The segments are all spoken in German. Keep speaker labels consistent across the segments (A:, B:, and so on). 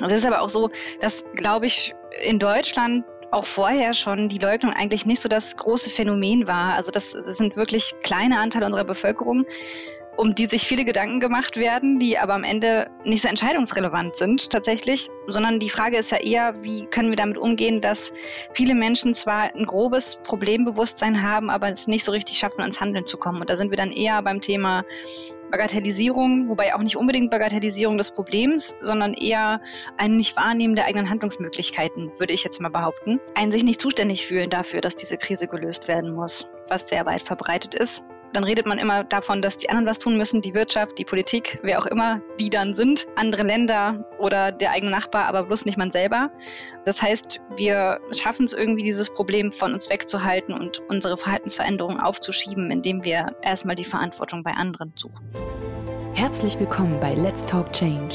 A: Es ist aber auch so, dass, glaube ich, in Deutschland auch vorher schon die Leugnung eigentlich nicht so das große Phänomen war. Also das, das sind wirklich kleine Anteile unserer Bevölkerung, um die sich viele Gedanken gemacht werden, die aber am Ende nicht so entscheidungsrelevant sind tatsächlich, sondern die Frage ist ja eher, wie können wir damit umgehen, dass viele Menschen zwar ein grobes Problembewusstsein haben, aber es nicht so richtig schaffen, ans Handeln zu kommen. Und da sind wir dann eher beim Thema Bagatellisierung, wobei auch nicht unbedingt Bagatellisierung des Problems, sondern eher ein Nicht-Wahrnehmen der eigenen Handlungsmöglichkeiten, würde ich jetzt mal behaupten. Ein sich nicht zuständig fühlen dafür, dass diese Krise gelöst werden muss, was sehr weit verbreitet ist dann redet man immer davon, dass die anderen was tun müssen, die Wirtschaft, die Politik, wer auch immer die dann sind, andere Länder oder der eigene Nachbar, aber bloß nicht man selber. Das heißt, wir schaffen es irgendwie, dieses Problem von uns wegzuhalten und unsere Verhaltensveränderungen aufzuschieben, indem wir erstmal die Verantwortung bei anderen suchen.
B: Herzlich willkommen bei Let's Talk Change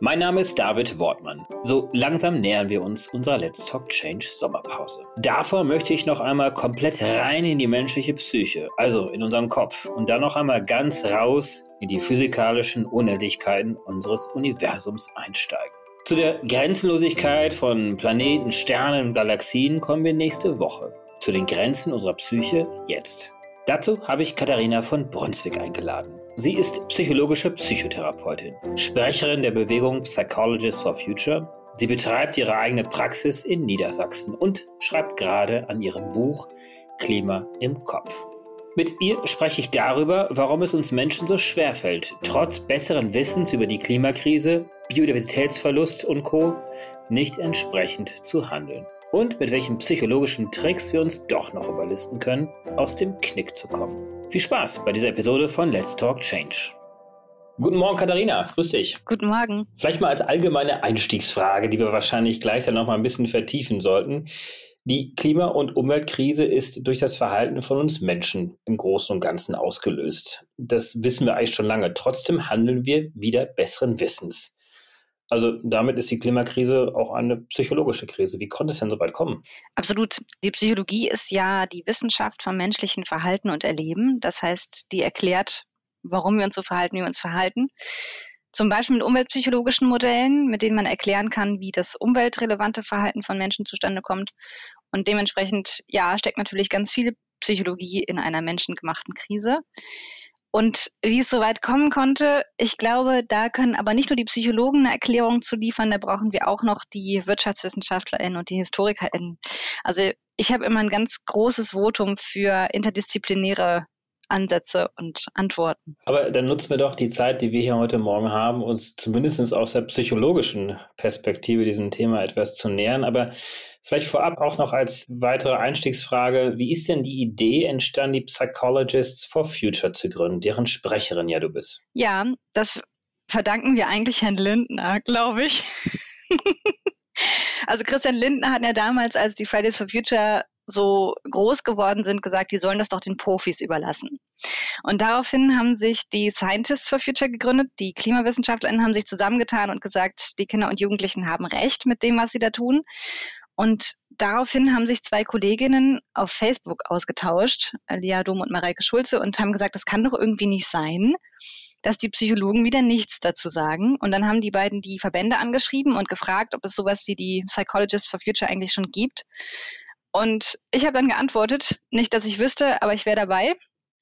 C: Mein Name ist David Wortmann. So langsam nähern wir uns unserer Let's Talk Change Sommerpause. Davor möchte ich noch einmal komplett rein in die menschliche Psyche, also in unseren Kopf, und dann noch einmal ganz raus in die physikalischen Unendlichkeiten unseres Universums einsteigen. Zu der Grenzenlosigkeit von Planeten, Sternen und Galaxien kommen wir nächste Woche. Zu den Grenzen unserer Psyche jetzt. Dazu habe ich Katharina von Brunswick eingeladen. Sie ist psychologische Psychotherapeutin, Sprecherin der Bewegung Psychologists for Future. Sie betreibt ihre eigene Praxis in Niedersachsen und schreibt gerade an ihrem Buch Klima im Kopf. Mit ihr spreche ich darüber, warum es uns Menschen so schwer fällt, trotz besseren Wissens über die Klimakrise, Biodiversitätsverlust und Co. nicht entsprechend zu handeln und mit welchen psychologischen Tricks wir uns doch noch überlisten können, aus dem Knick zu kommen. Viel Spaß bei dieser Episode von Let's Talk Change. Guten Morgen, Katharina. Grüß dich.
A: Guten Morgen.
C: Vielleicht mal als allgemeine Einstiegsfrage, die wir wahrscheinlich gleich dann noch mal ein bisschen vertiefen sollten. Die Klima- und Umweltkrise ist durch das Verhalten von uns Menschen im Großen und Ganzen ausgelöst. Das wissen wir eigentlich schon lange. Trotzdem handeln wir wieder besseren Wissens. Also damit ist die Klimakrise auch eine psychologische Krise. Wie konnte es denn so weit kommen?
A: Absolut. Die Psychologie ist ja die Wissenschaft vom menschlichen Verhalten und Erleben. Das heißt, die erklärt, warum wir uns so verhalten, wie wir uns verhalten. Zum Beispiel mit umweltpsychologischen Modellen, mit denen man erklären kann, wie das umweltrelevante Verhalten von Menschen zustande kommt. Und dementsprechend, ja, steckt natürlich ganz viel Psychologie in einer menschengemachten Krise. Und wie es so weit kommen konnte, ich glaube, da können aber nicht nur die Psychologen eine Erklärung zu liefern, da brauchen wir auch noch die WirtschaftswissenschaftlerInnen und die HistorikerInnen. Also ich habe immer ein ganz großes Votum für interdisziplinäre Ansätze und Antworten.
C: Aber dann nutzen wir doch die Zeit, die wir hier heute Morgen haben, uns zumindest aus der psychologischen Perspektive diesem Thema etwas zu nähern. Aber vielleicht vorab auch noch als weitere Einstiegsfrage, wie ist denn die Idee entstanden, die Psychologists for Future zu gründen, deren Sprecherin ja du bist?
A: Ja, das verdanken wir eigentlich Herrn Lindner, glaube ich. also Christian Lindner hat ja damals, als die Fridays for Future so groß geworden sind, gesagt, die sollen das doch den Profis überlassen. Und daraufhin haben sich die Scientists for Future gegründet, die KlimawissenschaftlerInnen haben sich zusammengetan und gesagt, die Kinder und Jugendlichen haben recht mit dem, was sie da tun. Und daraufhin haben sich zwei Kolleginnen auf Facebook ausgetauscht, Lia Dom und Mareike Schulze, und haben gesagt, das kann doch irgendwie nicht sein, dass die Psychologen wieder nichts dazu sagen. Und dann haben die beiden die Verbände angeschrieben und gefragt, ob es sowas wie die Psychologists for Future eigentlich schon gibt. Und ich habe dann geantwortet, nicht, dass ich wüsste, aber ich wäre dabei.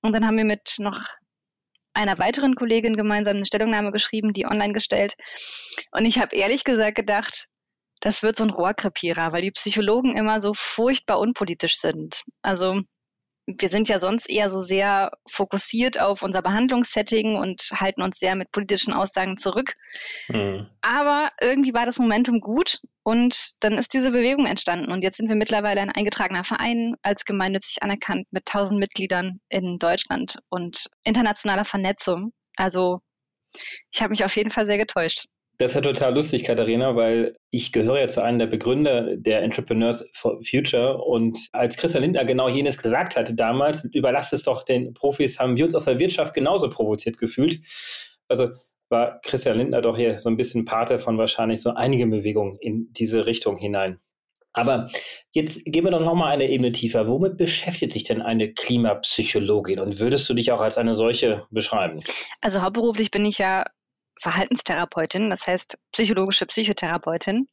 A: Und dann haben wir mit noch einer weiteren Kollegin gemeinsam eine Stellungnahme geschrieben, die online gestellt. Und ich habe ehrlich gesagt gedacht, das wird so ein Rohrkrepierer, weil die Psychologen immer so furchtbar unpolitisch sind. Also wir sind ja sonst eher so sehr fokussiert auf unser Behandlungssetting und halten uns sehr mit politischen Aussagen zurück. Mhm. Aber irgendwie war das Momentum gut und dann ist diese Bewegung entstanden. Und jetzt sind wir mittlerweile ein eingetragener Verein, als gemeinnützig anerkannt mit 1000 Mitgliedern in Deutschland und internationaler Vernetzung. Also ich habe mich auf jeden Fall sehr getäuscht.
C: Das ist ja total lustig, Katharina, weil ich gehöre ja zu einem der Begründer der Entrepreneurs for Future. Und als Christian Lindner genau jenes gesagt hatte damals, überlasst es doch den Profis, haben wir uns aus der Wirtschaft genauso provoziert gefühlt. Also war Christian Lindner doch hier so ein bisschen Pate von wahrscheinlich so einigen Bewegungen in diese Richtung hinein. Aber jetzt gehen wir doch noch mal eine Ebene tiefer. Womit beschäftigt sich denn eine Klimapsychologin und würdest du dich auch als eine solche beschreiben?
A: Also hauptberuflich bin ich ja Verhaltenstherapeutin, das heißt psychologische Psychotherapeutin.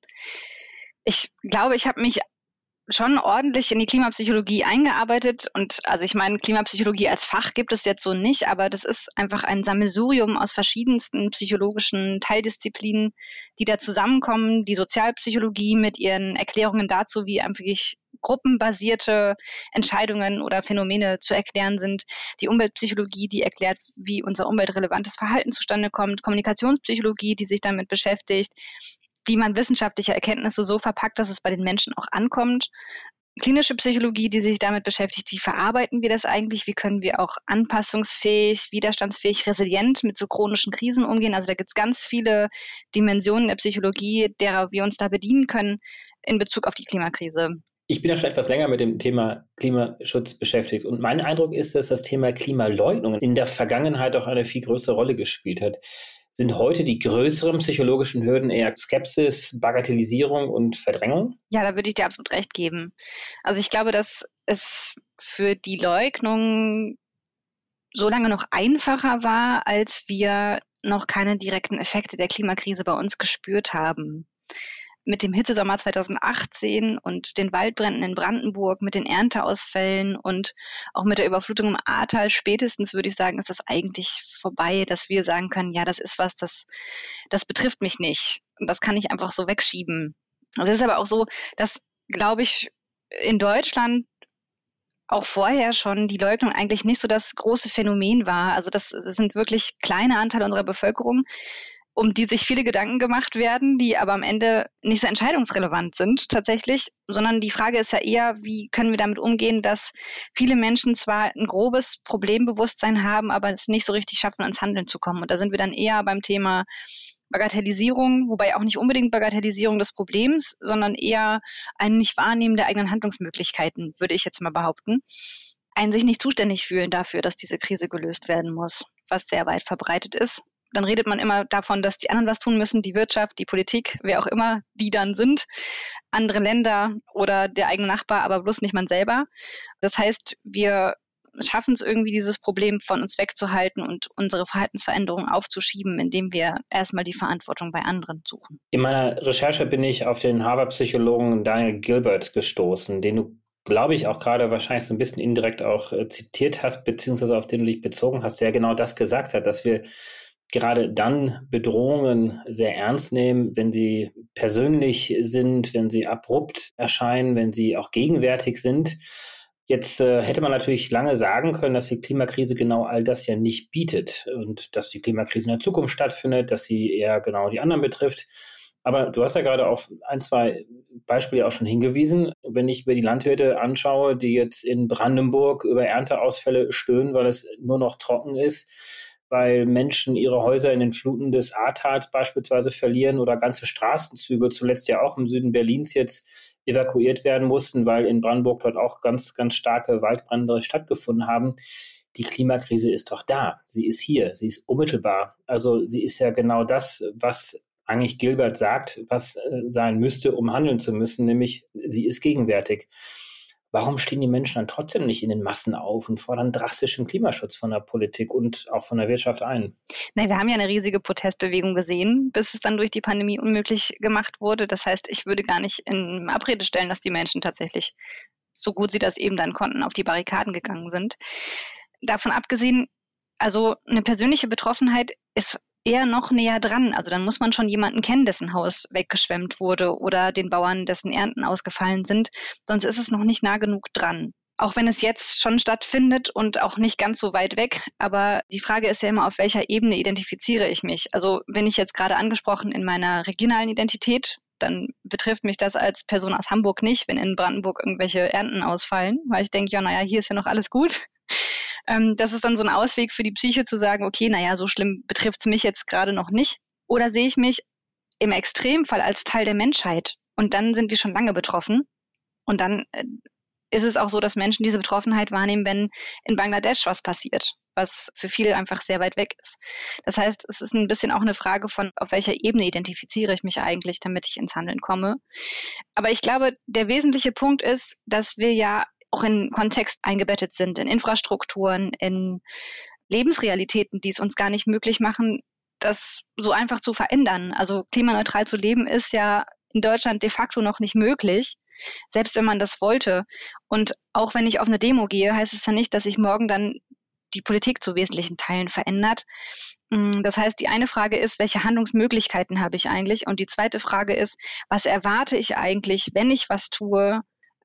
A: Ich glaube, ich habe mich schon ordentlich in die Klimapsychologie eingearbeitet und also ich meine, Klimapsychologie als Fach gibt es jetzt so nicht, aber das ist einfach ein Sammelsurium aus verschiedensten psychologischen Teildisziplinen, die da zusammenkommen. Die Sozialpsychologie mit ihren Erklärungen dazu, wie einfach gruppenbasierte Entscheidungen oder Phänomene zu erklären sind. Die Umweltpsychologie, die erklärt, wie unser umweltrelevantes Verhalten zustande kommt. Kommunikationspsychologie, die sich damit beschäftigt wie man wissenschaftliche Erkenntnisse so verpackt, dass es bei den Menschen auch ankommt. Klinische Psychologie, die sich damit beschäftigt, wie verarbeiten wir das eigentlich, wie können wir auch anpassungsfähig, widerstandsfähig, resilient mit so chronischen Krisen umgehen. Also da gibt es ganz viele Dimensionen der Psychologie, derer wir uns da bedienen können in Bezug auf die Klimakrise.
C: Ich bin ja schon etwas länger mit dem Thema Klimaschutz beschäftigt und mein Eindruck ist, dass das Thema Klimaleugnung in der Vergangenheit auch eine viel größere Rolle gespielt hat. Sind heute die größeren psychologischen Hürden eher Skepsis, Bagatellisierung und Verdrängung?
A: Ja, da würde ich dir absolut recht geben. Also ich glaube, dass es für die Leugnung so lange noch einfacher war, als wir noch keine direkten Effekte der Klimakrise bei uns gespürt haben mit dem Hitzesommer 2018 und den Waldbränden in Brandenburg, mit den Ernteausfällen und auch mit der Überflutung im Ahrtal, spätestens würde ich sagen, ist das eigentlich vorbei, dass wir sagen können, ja, das ist was, das, das betrifft mich nicht. Und das kann ich einfach so wegschieben. Es ist aber auch so, dass, glaube ich, in Deutschland auch vorher schon die Leugnung eigentlich nicht so das große Phänomen war. Also das, das sind wirklich kleine Anteile unserer Bevölkerung, um die sich viele Gedanken gemacht werden, die aber am Ende nicht so entscheidungsrelevant sind tatsächlich, sondern die Frage ist ja eher, wie können wir damit umgehen, dass viele Menschen zwar ein grobes Problembewusstsein haben, aber es nicht so richtig schaffen, ans Handeln zu kommen. Und da sind wir dann eher beim Thema Bagatellisierung, wobei auch nicht unbedingt Bagatellisierung des Problems, sondern eher ein nicht wahrnehmen der eigenen Handlungsmöglichkeiten, würde ich jetzt mal behaupten. Ein sich nicht zuständig fühlen dafür, dass diese Krise gelöst werden muss, was sehr weit verbreitet ist dann redet man immer davon, dass die anderen was tun müssen, die Wirtschaft, die Politik, wer auch immer die dann sind, andere Länder oder der eigene Nachbar, aber bloß nicht man selber. Das heißt, wir schaffen es irgendwie, dieses Problem von uns wegzuhalten und unsere Verhaltensveränderungen aufzuschieben, indem wir erstmal die Verantwortung bei anderen suchen.
C: In meiner Recherche bin ich auf den Harvard-Psychologen Daniel Gilbert gestoßen, den du glaube ich, auch gerade wahrscheinlich so ein bisschen indirekt auch äh, zitiert hast, beziehungsweise auf den du dich bezogen hast, der genau das gesagt hat, dass wir gerade dann Bedrohungen sehr ernst nehmen, wenn sie persönlich sind, wenn sie abrupt erscheinen, wenn sie auch gegenwärtig sind. Jetzt äh, hätte man natürlich lange sagen können, dass die Klimakrise genau all das ja nicht bietet und dass die Klimakrise in der Zukunft stattfindet, dass sie eher genau die anderen betrifft. Aber du hast ja gerade auf ein, zwei Beispiele auch schon hingewiesen. Wenn ich mir die Landwirte anschaue, die jetzt in Brandenburg über Ernteausfälle stöhnen, weil es nur noch trocken ist, weil Menschen ihre Häuser in den Fluten des Ahrtals beispielsweise verlieren oder ganze Straßenzüge, zuletzt ja auch im Süden Berlins jetzt evakuiert werden mussten, weil in Brandenburg dort auch ganz, ganz starke Waldbrände stattgefunden haben. Die Klimakrise ist doch da. Sie ist hier. Sie ist unmittelbar. Also sie ist ja genau das, was eigentlich Gilbert sagt, was äh, sein müsste, um handeln zu müssen, nämlich sie ist gegenwärtig. Warum stehen die Menschen dann trotzdem nicht in den Massen auf und fordern drastischen Klimaschutz von der Politik und auch von der Wirtschaft ein?
A: Nein, wir haben ja eine riesige Protestbewegung gesehen, bis es dann durch die Pandemie unmöglich gemacht wurde. Das heißt, ich würde gar nicht in Abrede stellen, dass die Menschen tatsächlich, so gut sie das eben dann konnten, auf die Barrikaden gegangen sind. Davon abgesehen, also eine persönliche Betroffenheit ist eher noch näher dran. Also dann muss man schon jemanden kennen, dessen Haus weggeschwemmt wurde oder den Bauern, dessen Ernten ausgefallen sind. Sonst ist es noch nicht nah genug dran. Auch wenn es jetzt schon stattfindet und auch nicht ganz so weit weg. Aber die Frage ist ja immer, auf welcher Ebene identifiziere ich mich? Also wenn ich jetzt gerade angesprochen in meiner regionalen Identität, dann betrifft mich das als Person aus Hamburg nicht, wenn in Brandenburg irgendwelche Ernten ausfallen, weil ich denke, ja, naja, hier ist ja noch alles gut. Ähm, das ist dann so ein Ausweg für die Psyche zu sagen, okay, naja, so schlimm betrifft es mich jetzt gerade noch nicht. Oder sehe ich mich im Extremfall als Teil der Menschheit und dann sind wir schon lange betroffen. Und dann äh, ist es auch so, dass Menschen diese Betroffenheit wahrnehmen, wenn in Bangladesch was passiert was für viele einfach sehr weit weg ist. Das heißt, es ist ein bisschen auch eine Frage von, auf welcher Ebene identifiziere ich mich eigentlich, damit ich ins Handeln komme. Aber ich glaube, der wesentliche Punkt ist, dass wir ja auch in Kontext eingebettet sind, in Infrastrukturen, in Lebensrealitäten, die es uns gar nicht möglich machen, das so einfach zu verändern. Also klimaneutral zu leben ist ja in Deutschland de facto noch nicht möglich, selbst wenn man das wollte. Und auch wenn ich auf eine Demo gehe, heißt es ja nicht, dass sich morgen dann die Politik zu wesentlichen Teilen verändert. Mm, das heißt, die eine Frage ist, welche Handlungsmöglichkeiten habe ich eigentlich? Und die zweite Frage ist, was erwarte ich eigentlich, wenn ich was tue,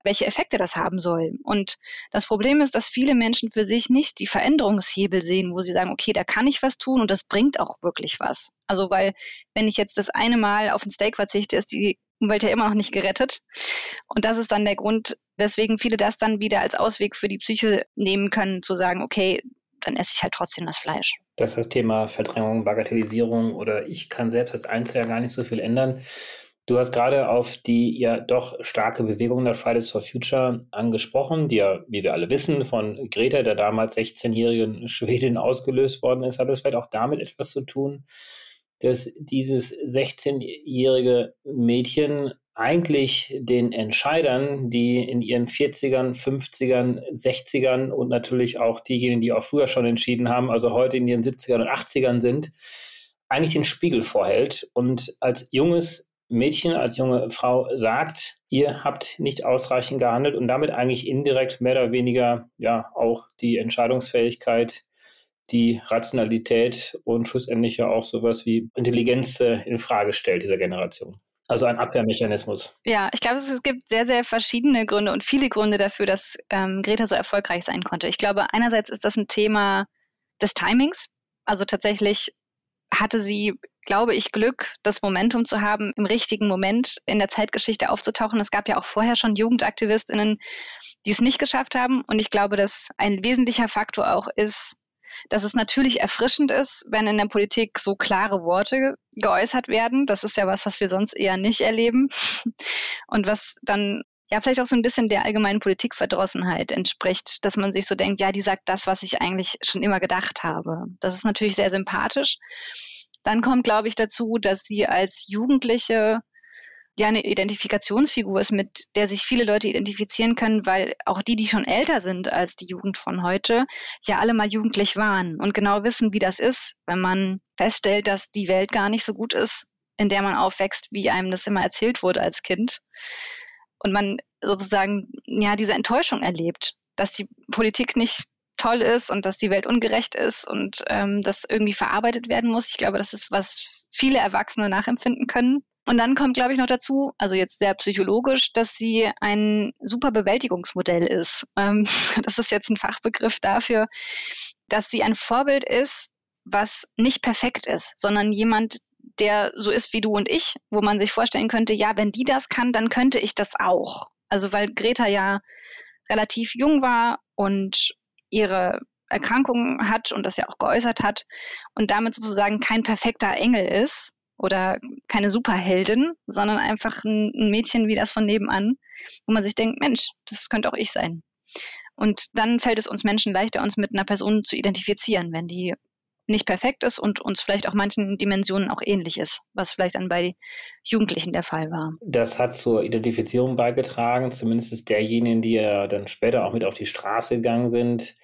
A: welche Effekte das haben soll. Und das Problem ist, dass viele Menschen für sich nicht die Veränderungshebel sehen, wo sie sagen, okay, da kann ich was tun und das bringt auch wirklich was. Also weil, wenn ich jetzt das eine Mal auf ein Steak verzichte, ist die Umwelt ja immer noch nicht gerettet. Und das ist dann der Grund, weswegen viele das dann wieder als Ausweg für die Psyche nehmen können, zu sagen, okay, dann esse ich halt trotzdem das Fleisch.
C: Das ist das Thema Verdrängung, Bagatellisierung oder ich kann selbst als Einzelner gar nicht so viel ändern. Du hast gerade auf die ja doch starke Bewegung der Fridays for Future angesprochen, die ja, wie wir alle wissen, von Greta, der damals 16-jährigen Schwedin, ausgelöst worden ist. Hat das vielleicht auch damit etwas zu tun, dass dieses 16-jährige Mädchen eigentlich den Entscheidern, die in ihren 40ern, 50ern, 60ern und natürlich auch diejenigen, die auch früher schon entschieden haben, also heute in ihren 70ern und 80ern sind, eigentlich den Spiegel vorhält und als junges Mädchen, als junge Frau sagt, ihr habt nicht ausreichend gehandelt und damit eigentlich indirekt mehr oder weniger ja auch die Entscheidungsfähigkeit, die Rationalität und schlussendlich ja auch sowas wie Intelligenz äh, in Frage stellt dieser Generation. Also ein Abwehrmechanismus.
A: Ja, ich glaube, es gibt sehr, sehr verschiedene Gründe und viele Gründe dafür, dass ähm, Greta so erfolgreich sein konnte. Ich glaube, einerseits ist das ein Thema des Timings. Also tatsächlich hatte sie, glaube ich, Glück, das Momentum zu haben, im richtigen Moment in der Zeitgeschichte aufzutauchen. Es gab ja auch vorher schon Jugendaktivistinnen, die es nicht geschafft haben. Und ich glaube, dass ein wesentlicher Faktor auch ist, dass es natürlich erfrischend ist, wenn in der Politik so klare Worte geäußert werden. Das ist ja was, was wir sonst eher nicht erleben. Und was dann ja vielleicht auch so ein bisschen der allgemeinen Politikverdrossenheit entspricht, dass man sich so denkt, ja, die sagt das, was ich eigentlich schon immer gedacht habe. Das ist natürlich sehr sympathisch. Dann kommt, glaube ich, dazu, dass sie als Jugendliche ja eine Identifikationsfigur ist, mit der sich viele Leute identifizieren können, weil auch die, die schon älter sind als die Jugend von heute, ja alle mal jugendlich waren und genau wissen, wie das ist, wenn man feststellt, dass die Welt gar nicht so gut ist, in der man aufwächst, wie einem das immer erzählt wurde als Kind. Und man sozusagen ja diese Enttäuschung erlebt, dass die Politik nicht toll ist und dass die Welt ungerecht ist und ähm, das irgendwie verarbeitet werden muss. Ich glaube, das ist, was viele Erwachsene nachempfinden können. Und dann kommt, glaube ich, noch dazu, also jetzt sehr psychologisch, dass sie ein super Bewältigungsmodell ist. Ähm, das ist jetzt ein Fachbegriff dafür, dass sie ein Vorbild ist, was nicht perfekt ist, sondern jemand, der so ist wie du und ich, wo man sich vorstellen könnte, ja, wenn die das kann, dann könnte ich das auch. Also weil Greta ja relativ jung war und ihre Erkrankungen hat und das ja auch geäußert hat und damit sozusagen kein perfekter Engel ist oder keine Superheldin, sondern einfach ein, ein Mädchen wie das von nebenan, wo man sich denkt, Mensch, das könnte auch ich sein. Und dann fällt es uns Menschen leichter, uns mit einer Person zu identifizieren, wenn die nicht perfekt ist und uns vielleicht auch manchen Dimensionen auch ähnlich ist, was vielleicht dann bei Jugendlichen der Fall war.
C: Das hat zur Identifizierung beigetragen, zumindest derjenigen, die ja dann später auch mit auf die Straße gegangen sind.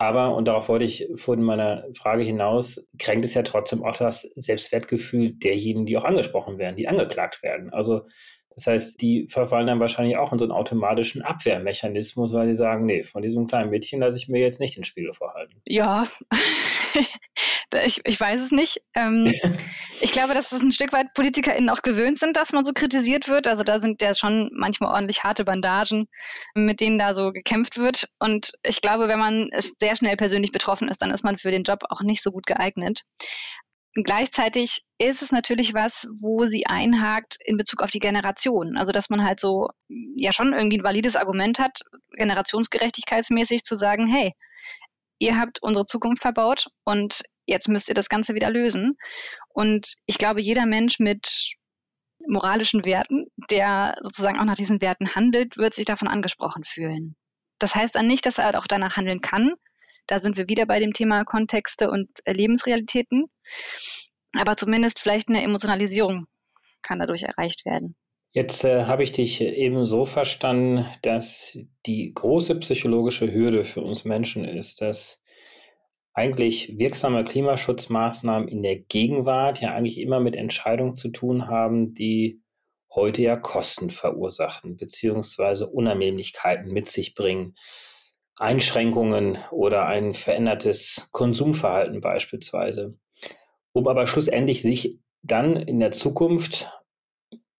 C: Aber, und darauf wollte ich von meiner Frage hinaus, kränkt es ja trotzdem auch das Selbstwertgefühl derjenigen, die auch angesprochen werden, die angeklagt werden. Also das heißt, die verfallen dann wahrscheinlich auch in so einen automatischen Abwehrmechanismus, weil sie sagen, nee, von diesem kleinen Mädchen lasse ich mir jetzt nicht den Spiegel vorhalten.
A: Ja, ich, ich weiß es nicht. Ähm, ich glaube, dass es ein Stück weit PolitikerInnen auch gewöhnt sind, dass man so kritisiert wird. Also da sind ja schon manchmal ordentlich harte Bandagen, mit denen da so gekämpft wird. Und ich glaube, wenn man sehr schnell persönlich betroffen ist, dann ist man für den Job auch nicht so gut geeignet. Gleichzeitig ist es natürlich was, wo sie einhakt in Bezug auf die Generation. Also, dass man halt so ja schon irgendwie ein valides Argument hat, generationsgerechtigkeitsmäßig zu sagen, hey, ihr habt unsere Zukunft verbaut und jetzt müsst ihr das Ganze wieder lösen. Und ich glaube, jeder Mensch mit moralischen Werten, der sozusagen auch nach diesen Werten handelt, wird sich davon angesprochen fühlen. Das heißt dann nicht, dass er halt auch danach handeln kann, Da sind wir wieder bei dem Thema Kontexte und Lebensrealitäten. Aber zumindest vielleicht eine Emotionalisierung kann dadurch erreicht werden.
C: Jetzt äh, habe ich dich eben so verstanden, dass die große psychologische Hürde für uns Menschen ist, dass eigentlich wirksame Klimaschutzmaßnahmen in der Gegenwart ja eigentlich immer mit Entscheidungen zu tun haben, die heute ja Kosten verursachen, beziehungsweise Unannehmlichkeiten mit sich bringen. Einschränkungen oder ein verändertes Konsumverhalten beispielsweise. Um aber schlussendlich sich dann in der Zukunft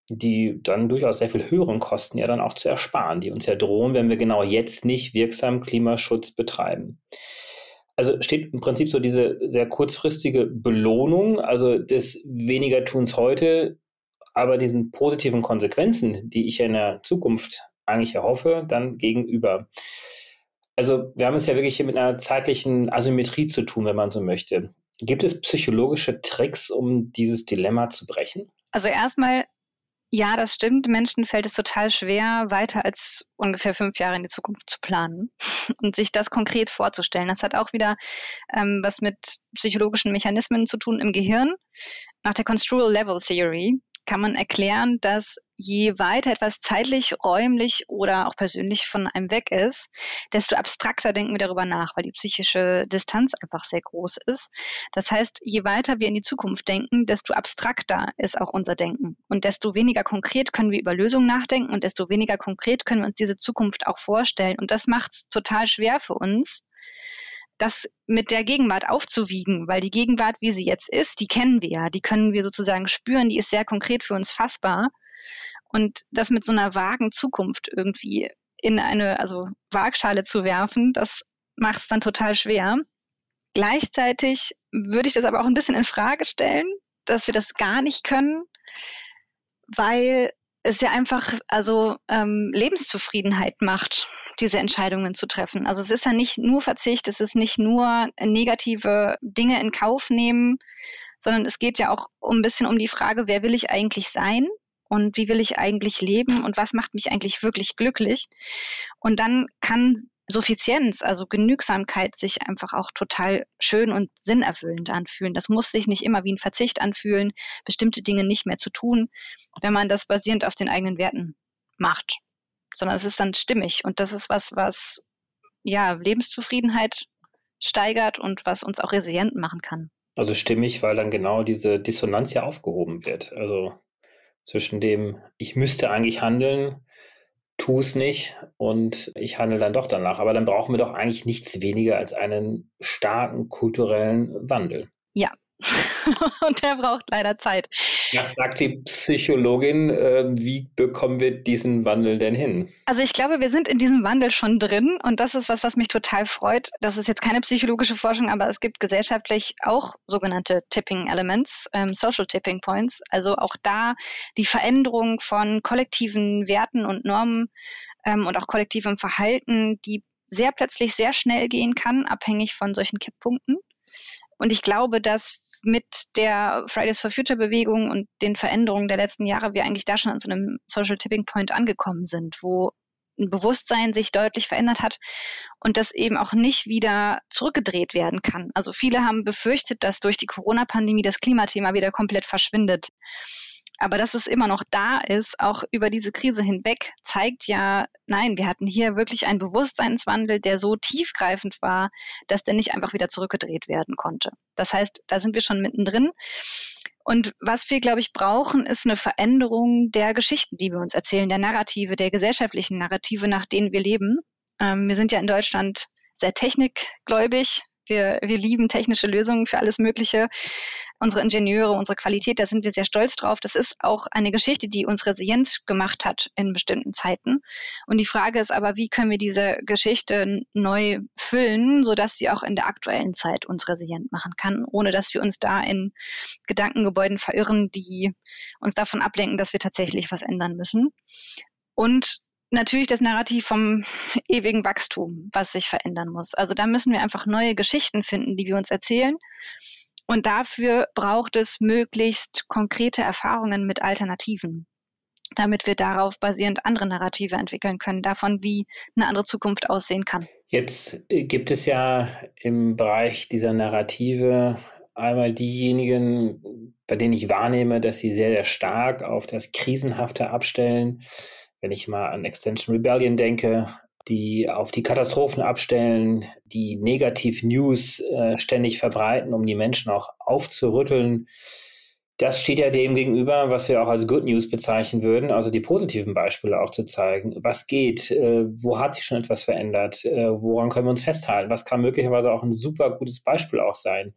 C: die dann durchaus sehr viel höheren Kosten ja dann auch zu ersparen, die uns ja drohen, wenn wir genau jetzt nicht wirksam Klimaschutz betreiben. Also steht im Prinzip so diese sehr kurzfristige Belohnung, also des weniger Tuns heute, aber diesen positiven Konsequenzen, die ich ja in der Zukunft eigentlich erhoffe, dann gegenüber. Also wir haben es ja wirklich hier mit einer zeitlichen Asymmetrie zu tun, wenn man so möchte. Gibt es psychologische Tricks, um dieses Dilemma zu brechen?
A: Also erstmal ja, das stimmt. Menschen fällt es total schwer, weiter als ungefähr fünf Jahre in die Zukunft zu planen und sich das konkret vorzustellen. Das hat auch wieder ähm, was mit psychologischen Mechanismen zu tun im Gehirn. Nach der Construal Level Theory kann man erklären, dass je weiter etwas zeitlich, räumlich oder auch persönlich von einem weg ist, desto abstrakter denken wir darüber nach, weil die psychische Distanz einfach sehr groß ist. Das heißt, je weiter wir in die Zukunft denken, desto abstrakter ist auch unser Denken. Und desto weniger konkret können wir über Lösungen nachdenken und desto weniger konkret können wir uns diese Zukunft auch vorstellen. Und das macht es total schwer für uns, das mit der Gegenwart aufzuwiegen, weil die Gegenwart, wie sie jetzt ist, die kennen wir ja, die können wir sozusagen spüren, die ist sehr konkret für uns fassbar. Und das mit so einer vagen Zukunft irgendwie in eine, also Waagschale zu werfen, das macht es dann total schwer. Gleichzeitig würde ich das aber auch ein bisschen in Frage stellen, dass wir das gar nicht können, weil es ja einfach also ähm, Lebenszufriedenheit macht, diese Entscheidungen zu treffen. Also es ist ja nicht nur Verzicht, es ist nicht nur negative Dinge in Kauf nehmen, sondern es geht ja auch ein bisschen um die Frage, wer will ich eigentlich sein und wie will ich eigentlich leben und was macht mich eigentlich wirklich glücklich. Und dann kann Suffizienz, also Genügsamkeit sich einfach auch total schön und sinnerfüllend anfühlen. Das muss sich nicht immer wie ein Verzicht anfühlen, bestimmte Dinge nicht mehr zu tun, wenn man das basierend auf den eigenen Werten macht, sondern es ist dann stimmig und das ist was, was ja Lebenszufriedenheit steigert und was uns auch resilient machen kann.
C: Also stimmig, weil dann genau diese Dissonanz ja aufgehoben wird. Also zwischen dem, ich müsste eigentlich handeln, tu es nicht und ich handle dann doch danach. Aber dann brauchen wir doch eigentlich nichts weniger als einen starken kulturellen Wandel.
A: Ja, und der braucht leider Zeit.
C: Was sagt die Psychologin? Äh, wie bekommen wir diesen Wandel denn hin?
A: Also ich glaube, wir sind in diesem Wandel schon drin und das ist was, was mich total freut. Das ist jetzt keine psychologische Forschung, aber es gibt gesellschaftlich auch sogenannte Tipping Elements, ähm, Social Tipping Points. Also auch da die Veränderung von kollektiven Werten und Normen ähm, und auch kollektivem Verhalten, die sehr plötzlich sehr schnell gehen kann, abhängig von solchen Kipppunkten. Und ich glaube, dass mit der Fridays for Future Bewegung und den Veränderungen der letzten Jahre wir eigentlich da schon an so einem Social Tipping Point angekommen sind, wo ein Bewusstsein sich deutlich verändert hat und das eben auch nicht wieder zurückgedreht werden kann. Also viele haben befürchtet, dass durch die Corona-Pandemie das Klimathema wieder komplett verschwindet. Aber dass es immer noch da ist, auch über diese Krise hinweg, zeigt ja, nein, wir hatten hier wirklich einen Bewusstseinswandel, der so tiefgreifend war, dass der nicht einfach wieder zurückgedreht werden konnte. Das heißt, da sind wir schon mittendrin. Und was wir, glaube ich, brauchen, ist eine Veränderung der Geschichten, die wir uns erzählen, der Narrative, der gesellschaftlichen Narrative, nach denen wir leben. Ähm, wir sind ja in Deutschland sehr technikgläubig. Wir, wir lieben technische Lösungen für alles Mögliche unsere Ingenieure, unsere Qualität, da sind wir sehr stolz drauf. Das ist auch eine Geschichte, die uns resilient gemacht hat in bestimmten Zeiten. Und die Frage ist aber, wie können wir diese Geschichte neu füllen, sodass sie auch in der aktuellen Zeit uns resilient machen kann, ohne dass wir uns da in Gedankengebäuden verirren, die uns davon ablenken, dass wir tatsächlich was ändern müssen. Und natürlich das Narrativ vom ewigen Wachstum, was sich verändern muss. Also da müssen wir einfach neue Geschichten finden, die wir uns erzählen und dafür braucht es möglichst konkrete Erfahrungen mit Alternativen, damit wir darauf basierend andere Narrative entwickeln können, davon, wie eine andere Zukunft aussehen kann.
C: Jetzt äh, gibt es ja im Bereich dieser Narrative einmal diejenigen, bei denen ich wahrnehme, dass sie sehr, sehr stark auf das Krisenhafte abstellen. Wenn ich mal an Extension Rebellion denke, die auf die Katastrophen abstellen, die Negativ-News äh, ständig verbreiten, um die Menschen auch aufzurütteln. Das steht ja dem gegenüber, was wir auch als Good News bezeichnen würden, also die positiven Beispiele auch zu zeigen. Was geht? Äh, wo hat sich schon etwas verändert? Äh, woran können wir uns festhalten? Was kann möglicherweise auch ein super gutes Beispiel auch sein?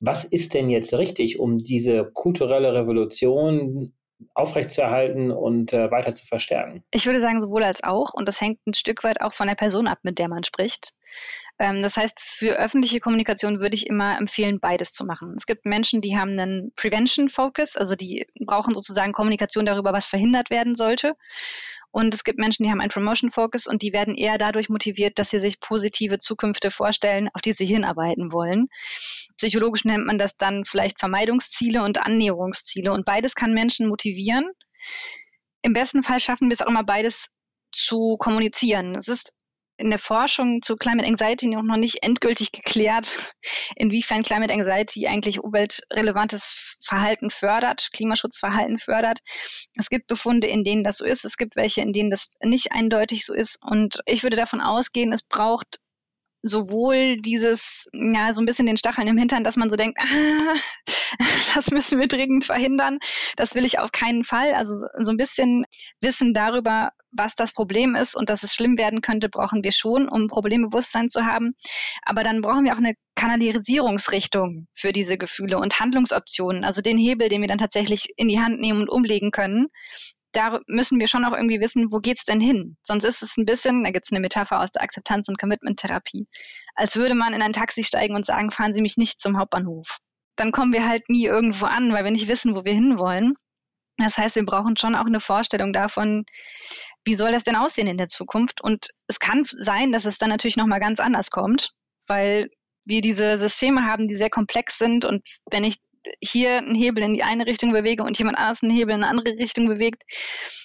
C: Was ist denn jetzt richtig, um diese kulturelle Revolution aufrechtzuerhalten und äh, weiter zu verstärken?
A: Ich würde sagen, sowohl als auch. Und das hängt ein Stück weit auch von der Person ab, mit der man spricht. Ähm, das heißt, für öffentliche Kommunikation würde ich immer empfehlen, beides zu machen. Es gibt Menschen, die haben einen Prevention-Focus, also die brauchen sozusagen Kommunikation darüber, was verhindert werden sollte. Und es gibt Menschen, die haben einen Promotion-Focus und die werden eher dadurch motiviert, dass sie sich positive Zukünfte vorstellen, auf die sie hinarbeiten wollen. Psychologisch nennt man das dann vielleicht Vermeidungsziele und Annäherungsziele. Und beides kann Menschen motivieren. Im besten Fall schaffen wir es auch immer beides zu kommunizieren. Es ist in der Forschung zu Climate Anxiety noch nicht endgültig geklärt, inwiefern Climate Anxiety eigentlich umweltrelevantes Verhalten fördert, Klimaschutzverhalten fördert. Es gibt Befunde, in denen das so ist. Es gibt welche, in denen das nicht eindeutig so ist. Und ich würde davon ausgehen, es braucht sowohl dieses, ja, so ein bisschen den Stacheln im Hintern, dass man so denkt, ah, das müssen wir dringend verhindern. Das will ich auf keinen Fall. Also so ein bisschen Wissen darüber, was das Problem ist und dass es schlimm werden könnte, brauchen wir schon, um Problembewusstsein zu haben. Aber dann brauchen wir auch eine Kanalisierungsrichtung für diese Gefühle und Handlungsoptionen, also den Hebel, den wir dann tatsächlich in die Hand nehmen und umlegen können, da müssen wir schon auch irgendwie wissen, wo geht's denn hin? Sonst ist es ein bisschen, da gibt's eine Metapher aus der Akzeptanz- und Commitment-Therapie, als würde man in ein Taxi steigen und sagen, fahren Sie mich nicht zum Hauptbahnhof. Dann kommen wir halt nie irgendwo an, weil wir nicht wissen, wo wir hinwollen. Das heißt, wir brauchen schon auch eine Vorstellung davon, wie soll das denn aussehen in der Zukunft? Und es kann sein, dass es dann natürlich nochmal ganz anders kommt, weil wir diese Systeme haben, die sehr komplex sind. Und wenn ich hier einen Hebel in die eine Richtung bewege und jemand anders einen Hebel in eine andere Richtung bewegt,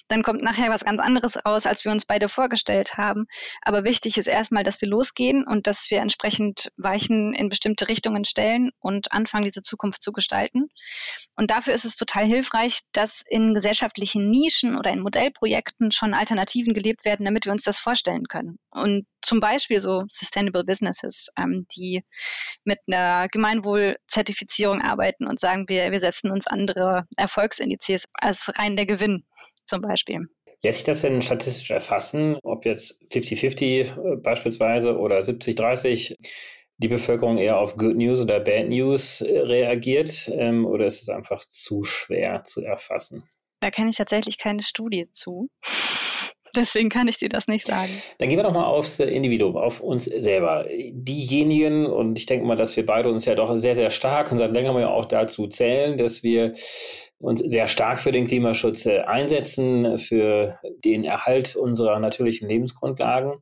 A: dann kommt nachher was ganz anderes raus, als wir uns beide vorgestellt haben. Aber wichtig ist erstmal, dass wir losgehen und dass wir entsprechend Weichen in bestimmte Richtungen stellen und anfangen, diese Zukunft zu gestalten. Und dafür ist es total hilfreich, dass in gesellschaftlichen Nischen oder in Modellprojekten schon Alternativen gelebt werden, damit wir uns das vorstellen können. Und zum Beispiel so Sustainable Businesses, ähm, die mit einer Gemeinwohlzertifizierung arbeiten und sagen, wir, wir setzen uns andere Erfolgsindizes als rein der Gewinn zum Beispiel.
C: Lässt sich das denn statistisch erfassen, ob jetzt 50-50 äh, beispielsweise oder 70-30 die Bevölkerung eher auf Good News oder Bad News äh, reagiert ähm, oder ist es einfach zu schwer zu erfassen?
A: Da kenne ich tatsächlich keine Studie zu. Deswegen kann ich dir das nicht sagen.
C: Dann gehen wir doch mal aufs Individuum, auf uns selber. Diejenigen, und ich denke mal, dass wir beide uns ja doch sehr, sehr stark und seit längerem ja auch dazu zählen, dass wir uns sehr stark für den Klimaschutz äh, einsetzen, für den Erhalt unserer natürlichen Lebensgrundlagen.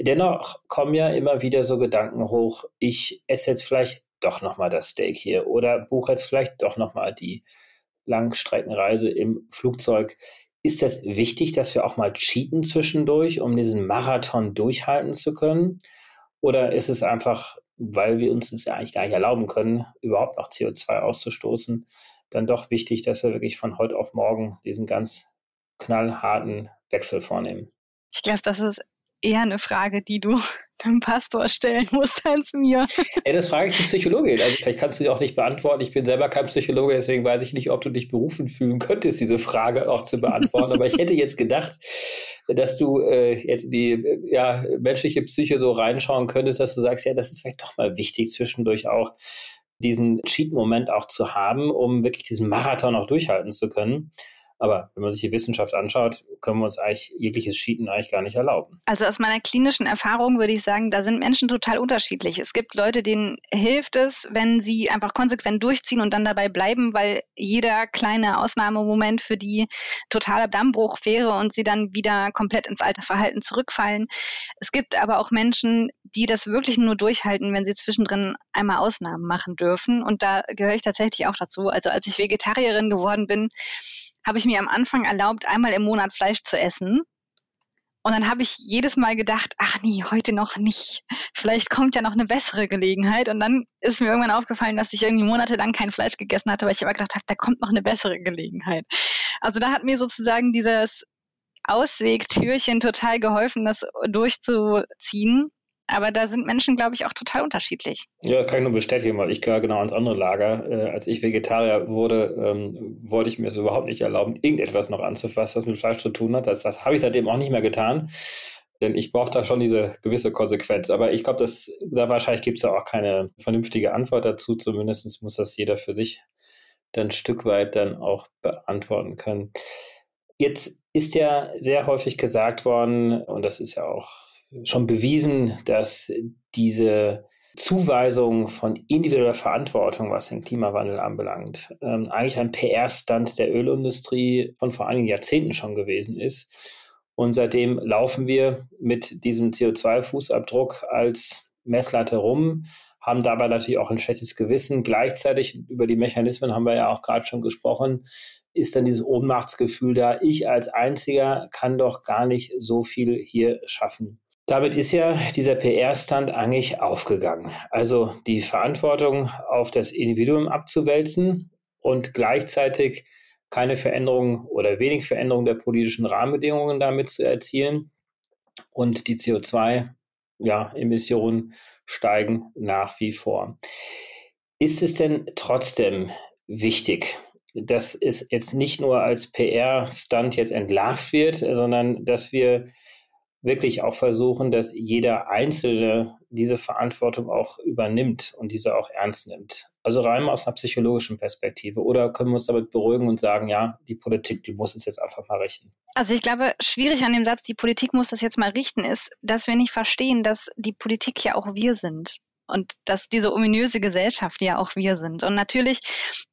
C: Dennoch kommen ja immer wieder so Gedanken hoch, ich esse jetzt vielleicht doch nochmal das Steak hier oder buche jetzt vielleicht doch nochmal die Langstreckenreise im Flugzeug. Ist das wichtig, dass wir auch mal cheaten zwischendurch, um diesen Marathon durchhalten zu können? Oder ist es einfach, weil wir uns das ja eigentlich gar nicht erlauben können, überhaupt noch CO2 auszustoßen, dann doch wichtig, dass wir wirklich von heute auf morgen diesen ganz knallharten Wechsel vornehmen?
A: Ich glaube, das ist eher eine Frage, die du dem Pastor stellen musst als mir.
C: Ja, das frage ich die Psychologin. Also vielleicht kannst du sie auch nicht beantworten. Ich bin selber kein Psychologe, deswegen weiß ich nicht, ob du dich berufen fühlen könntest, diese Frage auch zu beantworten. Aber ich hätte jetzt gedacht, dass du äh, jetzt die ja, menschliche Psyche so reinschauen könntest, dass du sagst, ja, das ist vielleicht doch mal wichtig, zwischendurch auch diesen Cheat-Moment auch zu haben, um wirklich diesen Marathon auch durchhalten zu können. Aber wenn man sich die Wissenschaft anschaut, können wir uns eigentlich jegliches Cheaten eigentlich gar nicht erlauben.
A: Also aus meiner klinischen Erfahrung würde ich sagen, da sind Menschen total unterschiedlich. Es gibt Leute, denen hilft es, wenn sie einfach konsequent durchziehen und dann dabei bleiben, weil jeder kleine Ausnahmemoment für die totaler Dammbruch wäre und sie dann wieder komplett ins alte Verhalten zurückfallen. Es gibt aber auch Menschen, die das wirklich nur durchhalten, wenn sie zwischendrin einmal Ausnahmen machen dürfen. Und da gehöre ich tatsächlich auch dazu. Also als ich Vegetarierin geworden bin, habe ich mir am Anfang erlaubt, einmal im Monat Fleisch zu essen. Und dann habe ich jedes Mal gedacht, ach nee, heute noch nicht. Vielleicht kommt ja noch eine bessere Gelegenheit. Und dann ist mir irgendwann aufgefallen, dass ich irgendwie monatelang kein Fleisch gegessen hatte, weil ich aber gedacht habe, da kommt noch eine bessere Gelegenheit. Also da hat mir sozusagen dieses Auswegtürchen total geholfen, das durchzuziehen. Aber da sind Menschen, glaube ich, auch total unterschiedlich.
C: Ja, kann ich nur bestätigen, weil ich gehöre genau ans andere Lager. Äh, als ich Vegetarier wurde, ähm, wollte ich mir es überhaupt nicht erlauben, irgendetwas noch anzufassen, was mit Fleisch zu tun hat. Das, das habe ich seitdem auch nicht mehr getan. Denn ich brauche da schon diese gewisse Konsequenz. Aber ich glaube, da wahrscheinlich gibt es ja auch keine vernünftige Antwort dazu. Zumindest muss das jeder für sich dann ein Stück weit dann auch beantworten können. Jetzt ist ja sehr häufig gesagt worden, und das ist ja auch schon bewiesen, dass diese Zuweisung von individueller Verantwortung, was den Klimawandel anbelangt, ähm, eigentlich ein PR-Stand der Ölindustrie von vor einigen Jahrzehnten schon gewesen ist. Und seitdem laufen wir mit diesem CO2-Fußabdruck als Messlatte rum, haben dabei natürlich auch ein schlechtes Gewissen. Gleichzeitig über die Mechanismen haben wir ja auch gerade schon gesprochen, ist dann dieses Ohnmachtsgefühl da. Ich als Einziger kann doch gar nicht so viel hier schaffen. Damit ist ja dieser PR-Stand eigentlich aufgegangen. Also die Verantwortung auf das Individuum abzuwälzen und gleichzeitig keine Veränderung oder wenig Veränderung der politischen Rahmenbedingungen damit zu erzielen. Und die CO2-Emissionen ja, steigen nach wie vor. Ist es denn trotzdem wichtig, dass es jetzt nicht nur als PR-Stunt jetzt entlarvt wird, sondern dass wir wirklich auch versuchen, dass jeder Einzelne diese Verantwortung auch übernimmt und diese auch ernst nimmt. Also rein aus einer psychologischen Perspektive. Oder können wir uns damit beruhigen und sagen, ja, die Politik, die muss es jetzt einfach mal richten?
A: Also ich glaube, schwierig an dem Satz, die Politik muss das jetzt mal richten, ist, dass wir nicht verstehen, dass die Politik ja auch wir sind und dass diese ominöse Gesellschaft ja auch wir sind. Und natürlich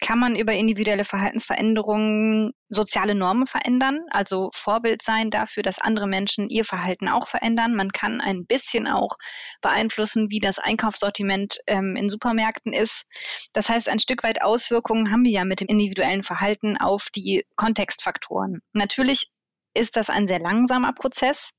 A: kann man über individuelle Verhaltensveränderungen soziale Normen verändern, also Vorbild sein dafür, dass andere Menschen ihr Verhalten auch verändern. Man kann ein bisschen auch beeinflussen, wie das Einkaufssortiment ähm, in Supermärkten ist. Das heißt, ein Stück weit Auswirkungen haben wir ja mit dem individuellen Verhalten auf die Kontextfaktoren. Natürlich ist das ein sehr langsamer Prozess.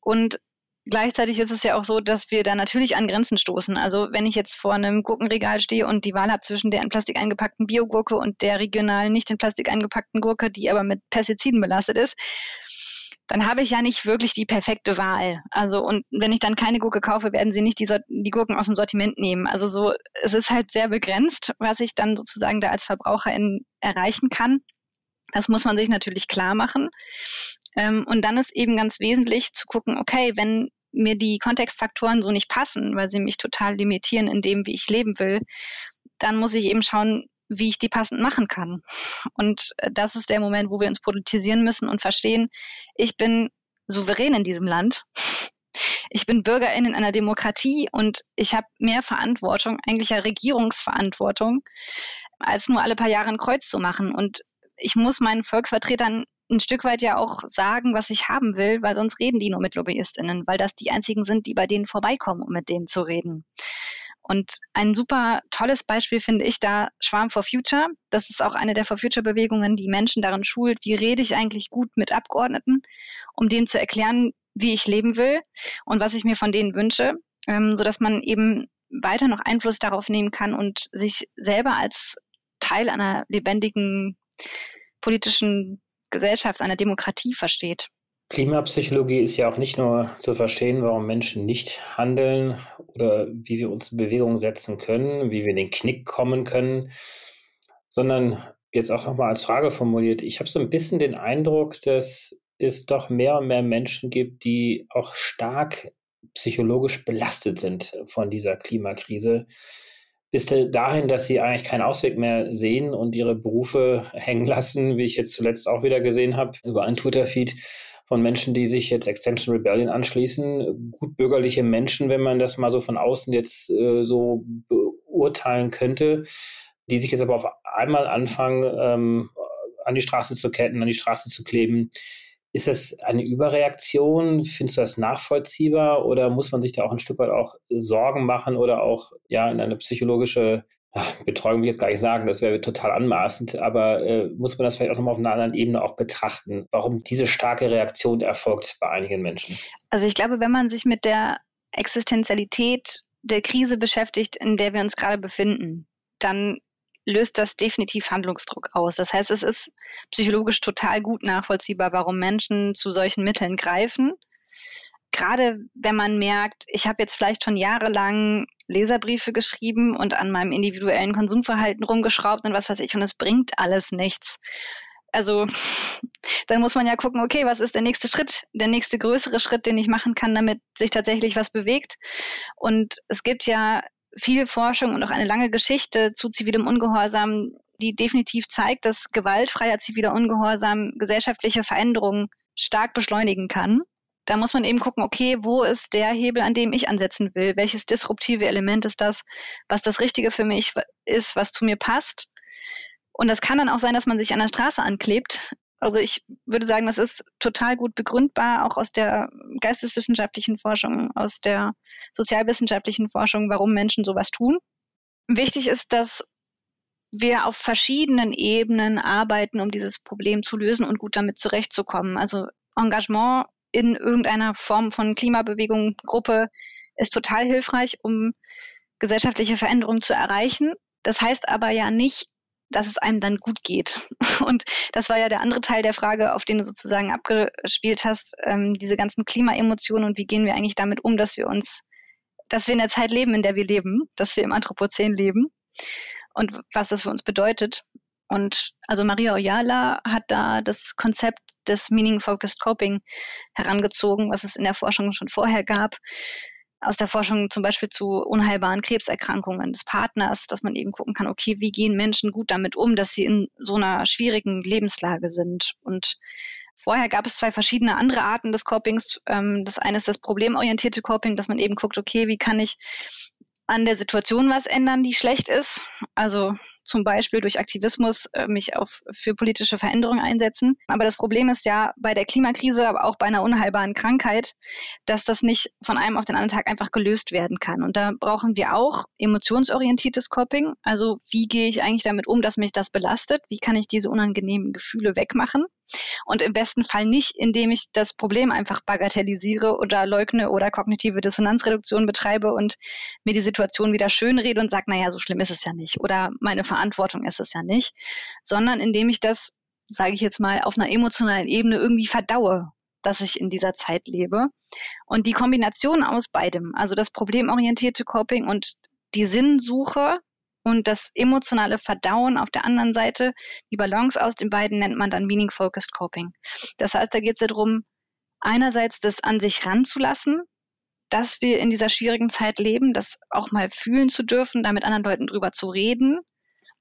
A: Und Gleichzeitig ist es ja auch so, dass wir da natürlich an Grenzen stoßen. Also wenn ich jetzt vor einem Gurkenregal stehe und die Wahl habe zwischen der in Plastik eingepackten Biogurke und der regional nicht in Plastik eingepackten Gurke, die aber mit Pestiziden belastet ist, dann habe ich ja nicht wirklich die perfekte Wahl. Also und wenn ich dann keine Gurke kaufe, werden sie nicht die, die Gurken aus dem Sortiment nehmen. Also so, es ist halt sehr begrenzt, was ich dann sozusagen da als Verbraucherin erreichen kann. Das muss man sich natürlich klar machen. Ähm, und dann ist eben ganz wesentlich zu gucken, okay, wenn mir die Kontextfaktoren so nicht passen, weil sie mich total limitieren in dem, wie ich leben will, dann muss ich eben schauen, wie ich die passend machen kann. Und äh, das ist der Moment, wo wir uns politisieren müssen und verstehen, ich bin souverän in diesem Land. Ich bin Bürgerin in einer Demokratie und ich habe mehr Verantwortung, eigentlich ja Regierungsverantwortung, als nur alle paar Jahre ein Kreuz zu machen. Und ich muss meinen Volksvertretern ein Stück weit ja auch sagen, was ich haben will, weil sonst reden die nur mit LobbyistInnen, weil das die einzigen sind, die bei denen vorbeikommen, um mit denen zu reden. Und ein super tolles Beispiel finde ich da Schwarm for Future. Das ist auch eine der For Future Bewegungen, die Menschen darin schult, wie rede ich eigentlich gut mit Abgeordneten, um denen zu erklären, wie ich leben will und was ich mir von denen wünsche, ähm, sodass man eben weiter noch Einfluss darauf nehmen kann und sich selber als Teil einer lebendigen politischen Gesellschaft, einer Demokratie versteht.
C: Klimapsychologie ist ja auch nicht nur zu verstehen, warum Menschen nicht handeln oder wie wir uns in Bewegung setzen können, wie wir in den Knick kommen können, sondern jetzt auch nochmal als Frage formuliert. Ich habe so ein bisschen den Eindruck, dass es doch mehr und mehr Menschen gibt, die auch stark psychologisch belastet sind von dieser Klimakrise bis dahin, dass sie eigentlich keinen Ausweg mehr sehen und ihre Berufe hängen lassen, wie ich jetzt zuletzt auch wieder gesehen habe, über einen Twitter-Feed von Menschen, die sich jetzt Extension Rebellion anschließen. Gut bürgerliche Menschen, wenn man das mal so von außen jetzt äh, so beurteilen könnte, die sich jetzt aber auf einmal anfangen, ähm, an die Straße zu ketten, an die Straße zu kleben, ist das eine Überreaktion? Findest du das nachvollziehbar oder muss man sich da auch ein Stück weit auch Sorgen machen oder auch ja in eine psychologische Betreuung will ich jetzt gar nicht sagen, das wäre total anmaßend, aber äh, muss man das vielleicht auch nochmal auf einer anderen Ebene auch betrachten, warum diese starke Reaktion erfolgt bei einigen Menschen?
A: Also ich glaube, wenn man sich mit der Existenzialität der Krise beschäftigt, in der wir uns gerade befinden, dann löst das definitiv Handlungsdruck aus. Das heißt, es ist psychologisch total gut nachvollziehbar, warum Menschen zu solchen Mitteln greifen. Gerade wenn man merkt, ich habe jetzt vielleicht schon jahrelang Leserbriefe geschrieben und an meinem individuellen Konsumverhalten rumgeschraubt und was weiß ich, und es bringt alles nichts. Also dann muss man ja gucken, okay, was ist der nächste Schritt, der nächste größere Schritt, den ich machen kann, damit sich tatsächlich was bewegt. Und es gibt ja viel Forschung und auch eine lange Geschichte zu zivilem Ungehorsam, die definitiv zeigt, dass gewaltfreier ziviler Ungehorsam gesellschaftliche Veränderungen stark beschleunigen kann. Da muss man eben gucken, okay, wo ist der Hebel, an dem ich ansetzen will? Welches disruptive Element ist das, was das Richtige für mich ist, was zu mir passt? Und das kann dann auch sein, dass man sich an der Straße anklebt. Also ich würde sagen, das ist total gut begründbar, auch aus der geisteswissenschaftlichen Forschung, aus der sozialwissenschaftlichen Forschung, warum Menschen sowas tun. Wichtig ist, dass wir auf verschiedenen Ebenen arbeiten, um dieses Problem zu lösen und gut damit zurechtzukommen. Also Engagement in irgendeiner Form von Klimabewegung, Gruppe ist total hilfreich, um gesellschaftliche Veränderungen zu erreichen. Das heißt aber ja nicht, dass es einem dann gut geht. Und das war ja der andere Teil der Frage, auf den du sozusagen abgespielt hast, ähm, diese ganzen Klimaemotionen und wie gehen wir eigentlich damit um, dass wir uns, dass wir in der Zeit leben, in der wir leben, dass wir im Anthropozän leben und was das für uns bedeutet. Und also Maria Oyala hat da das Konzept des Meaning-Focused Coping herangezogen, was es in der Forschung schon vorher gab. Aus der Forschung zum Beispiel zu unheilbaren Krebserkrankungen des Partners, dass man eben gucken kann, okay, wie gehen Menschen gut damit um, dass sie in so einer schwierigen Lebenslage sind. Und Vorher gab es zwei verschiedene andere Arten des Copings. Ähm, das eine ist das problemorientierte Coping, dass man eben guckt, okay, wie kann ich an der Situation was ändern, die schlecht ist. Also zum Beispiel durch Aktivismus äh, mich auf, für politische Veränderungen einsetzen. Aber das Problem ist ja bei der Klimakrise, aber auch bei einer unheilbaren Krankheit, dass das nicht von einem auf den anderen Tag einfach gelöst werden kann. Und da brauchen wir auch emotionsorientiertes Coping. Also wie gehe ich eigentlich damit um, dass mich das belastet? Wie kann ich diese unangenehmen Gefühle wegmachen? Und im besten Fall nicht, indem ich das Problem einfach bagatellisiere oder leugne oder kognitive Dissonanzreduktion betreibe und mir die Situation wieder schönrede und sage, naja, so schlimm ist es ja nicht. Oder meine Verantwortung ist es ja nicht. Sondern indem ich das, sage ich jetzt mal, auf einer emotionalen Ebene irgendwie verdaue dass ich in dieser Zeit lebe. Und die Kombination aus beidem, also das problemorientierte Coping und die Sinnsuche, und das emotionale Verdauen auf der anderen Seite, die Balance aus den beiden nennt man dann Meaning Focused Coping. Das heißt, da geht es ja darum, einerseits das an sich ranzulassen, dass wir in dieser schwierigen Zeit leben, das auch mal fühlen zu dürfen, da mit anderen Leuten drüber zu reden.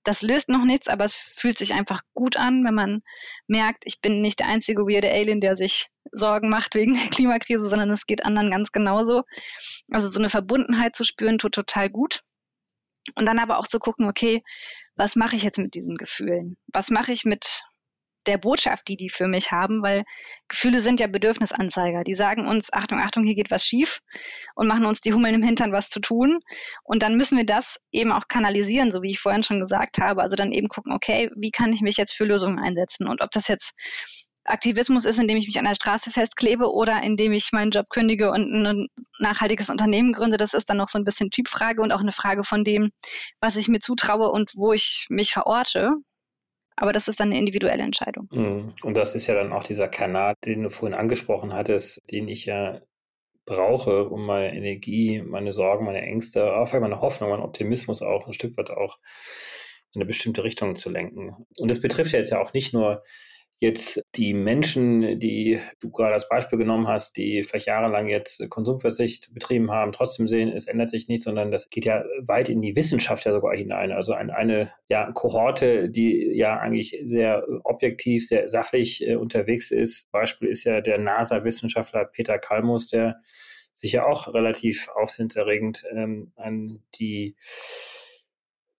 A: Das löst noch nichts, aber es fühlt sich einfach gut an, wenn man merkt, ich bin nicht der einzige weirde Alien, der sich Sorgen macht wegen der Klimakrise, sondern es geht anderen ganz genauso. Also so eine Verbundenheit zu spüren, tut total gut. Und dann aber auch zu gucken, okay, was mache ich jetzt mit diesen Gefühlen? Was mache ich mit der Botschaft, die die für mich haben? Weil Gefühle sind ja Bedürfnisanzeiger. Die sagen uns, Achtung, Achtung, hier geht was schief und machen uns die Hummeln im Hintern, was zu tun. Und dann müssen wir das eben auch kanalisieren, so wie ich vorhin schon gesagt habe. Also dann eben gucken, okay, wie kann ich mich jetzt für Lösungen einsetzen? Und ob das jetzt Aktivismus ist, indem ich mich an der Straße festklebe oder indem ich meinen Job kündige und ein nachhaltiges Unternehmen gründe, das ist dann noch so ein bisschen Typfrage und auch eine Frage von dem, was ich mir zutraue und wo ich mich verorte. Aber das ist dann eine individuelle Entscheidung.
C: Mhm. Und das ist ja dann auch dieser Kanal, den du vorhin angesprochen hattest, den ich ja brauche, um meine Energie, meine Sorgen, meine Ängste, auch meine Hoffnung, mein Optimismus auch ein Stück weit auch in eine bestimmte Richtung zu lenken. Und das betrifft ja jetzt ja auch nicht nur jetzt die Menschen, die du gerade als Beispiel genommen hast, die vielleicht jahrelang jetzt Konsumverzicht betrieben haben, trotzdem sehen, es ändert sich nichts, sondern das geht ja weit in die Wissenschaft ja sogar hinein. Also ein, eine ja, Kohorte, die ja eigentlich sehr objektiv, sehr sachlich äh, unterwegs ist. Beispiel ist ja der NASA-Wissenschaftler Peter Kalmus, der sich ja auch relativ aufsehenserregend ähm, an die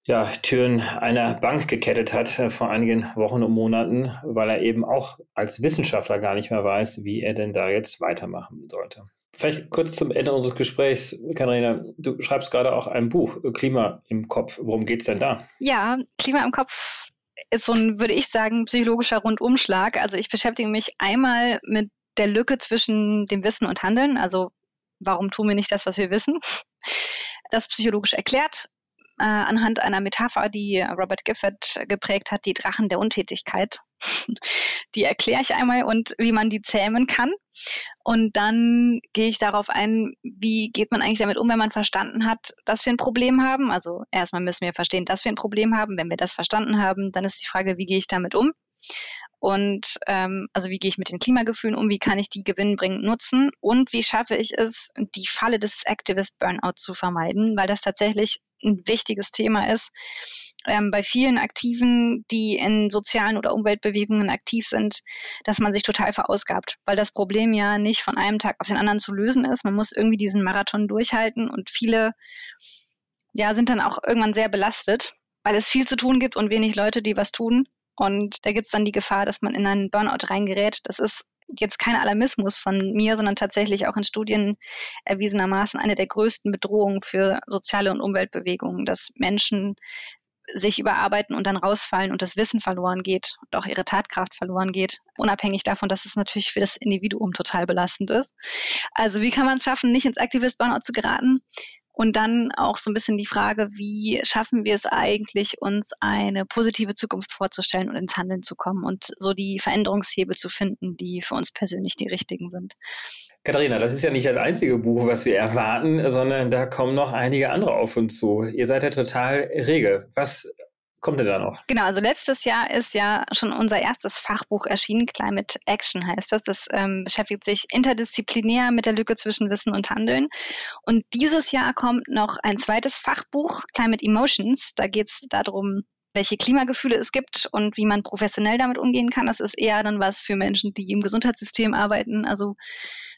C: ja, Türen einer Bank gekettet hat äh, vor einigen Wochen und Monaten, weil er eben auch als Wissenschaftler gar nicht mehr weiß, wie er denn da jetzt weitermachen sollte. Vielleicht kurz zum Ende unseres Gesprächs, Katharina. Du schreibst gerade auch ein Buch, Klima im Kopf. Worum geht es denn da?
A: Ja, Klima im Kopf ist so ein, würde ich sagen, psychologischer Rundumschlag. Also ich beschäftige mich einmal mit der Lücke zwischen dem Wissen und Handeln. Also warum tun wir nicht das, was wir wissen? Das psychologisch erklärt äh, anhand einer Metapher, die Robert Gifford geprägt hat, die Drachen der Untätigkeit. die erkläre ich einmal und wie man die zähmen kann. Und dann gehe ich darauf ein, wie geht man eigentlich damit um, wenn man verstanden hat, dass wir ein Problem haben. Also erstmal müssen wir verstehen, dass wir ein Problem haben. Wenn wir das verstanden haben, dann ist die Frage, wie gehe ich damit um? Und ähm, also wie gehe ich mit den Klimagefühlen um, wie kann ich die gewinnbringend nutzen und wie schaffe ich es, die Falle des Activist Burnout zu vermeiden, weil das tatsächlich ein wichtiges Thema ist. Ähm, bei vielen Aktiven, die in sozialen oder Umweltbewegungen aktiv sind, dass man sich total verausgabt, weil das Problem ja nicht von einem Tag auf den anderen zu lösen ist. Man muss irgendwie diesen Marathon durchhalten und viele ja, sind dann auch irgendwann sehr belastet, weil es viel zu tun gibt und wenig Leute, die was tun. Und da gibt es dann die Gefahr, dass man in einen Burnout reingerät. Das ist jetzt kein Alarmismus von mir, sondern tatsächlich auch in Studien erwiesenermaßen eine der größten Bedrohungen für soziale und Umweltbewegungen, dass Menschen sich überarbeiten und dann rausfallen und das Wissen verloren geht und auch ihre Tatkraft verloren geht, unabhängig davon, dass es natürlich für das Individuum total belastend ist. Also wie kann man es schaffen, nicht ins Activist Burnout zu geraten? Und dann auch so ein bisschen die Frage, wie schaffen wir es eigentlich, uns eine positive Zukunft vorzustellen und ins Handeln zu kommen und so die Veränderungshebel zu finden, die für uns persönlich die richtigen sind.
C: Katharina, das ist ja nicht das einzige Buch, was wir erwarten, sondern da kommen noch einige andere auf uns zu. Ihr seid ja total rege. Was kommt denn da noch?
A: Genau, also letztes Jahr ist ja schon unser erstes Fachbuch erschienen, Climate Action heißt das. Das ähm, beschäftigt sich interdisziplinär mit der Lücke zwischen Wissen und Handeln. Und dieses Jahr kommt noch ein zweites Fachbuch, Climate Emotions. Da geht es darum, welche Klimagefühle es gibt und wie man professionell damit umgehen kann. Das ist eher dann was für Menschen, die im Gesundheitssystem arbeiten, also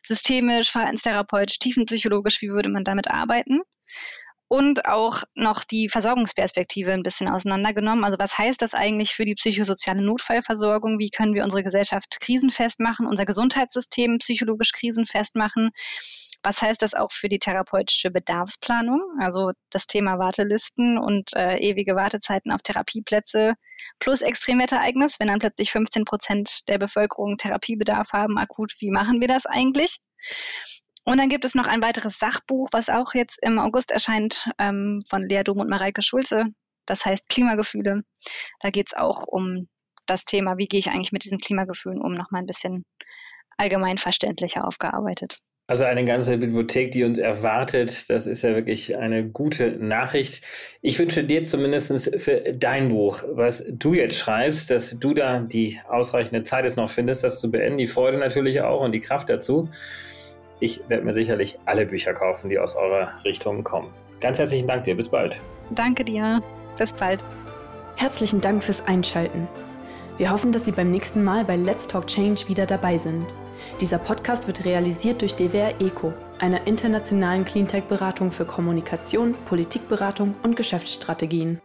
A: systemisch, verhaltenstherapeutisch, tiefenpsychologisch, wie würde man damit arbeiten? Und auch noch die Versorgungsperspektive ein bisschen auseinandergenommen. Also was heißt das eigentlich für die psychosoziale Notfallversorgung? Wie können wir unsere Gesellschaft krisenfest machen, unser Gesundheitssystem psychologisch krisenfest machen? Was heißt das auch für die therapeutische Bedarfsplanung? Also das Thema Wartelisten und äh, ewige Wartezeiten auf Therapieplätze plus Extremwetterereignis, wenn dann plötzlich 15 Prozent der Bevölkerung Therapiebedarf haben, akut, wie machen wir das eigentlich? Und dann gibt es noch ein weiteres Sachbuch, was auch jetzt im August erscheint, ähm, von Lea Dom und Mareike Schulze. Das heißt Klimagefühle. Da geht es auch um das Thema, wie gehe ich eigentlich mit diesen Klimagefühlen um, nochmal ein bisschen allgemein verständlicher aufgearbeitet.
C: Also eine ganze Bibliothek, die uns erwartet, das ist ja wirklich eine gute Nachricht. Ich wünsche dir zumindest für dein Buch, was du jetzt schreibst, dass du da die ausreichende Zeit jetzt noch findest, das zu beenden, die Freude natürlich auch und die Kraft dazu. Ich werde mir sicherlich alle Bücher kaufen, die aus eurer Richtung kommen. Ganz herzlichen Dank dir. Bis bald.
A: Danke dir. Bis bald.
B: Herzlichen Dank fürs Einschalten. Wir hoffen, dass Sie beim nächsten Mal bei Let's Talk Change wieder dabei sind. Dieser Podcast wird realisiert durch DWR ECO, einer internationalen Cleantech-Beratung für Kommunikation, Politikberatung und Geschäftsstrategien.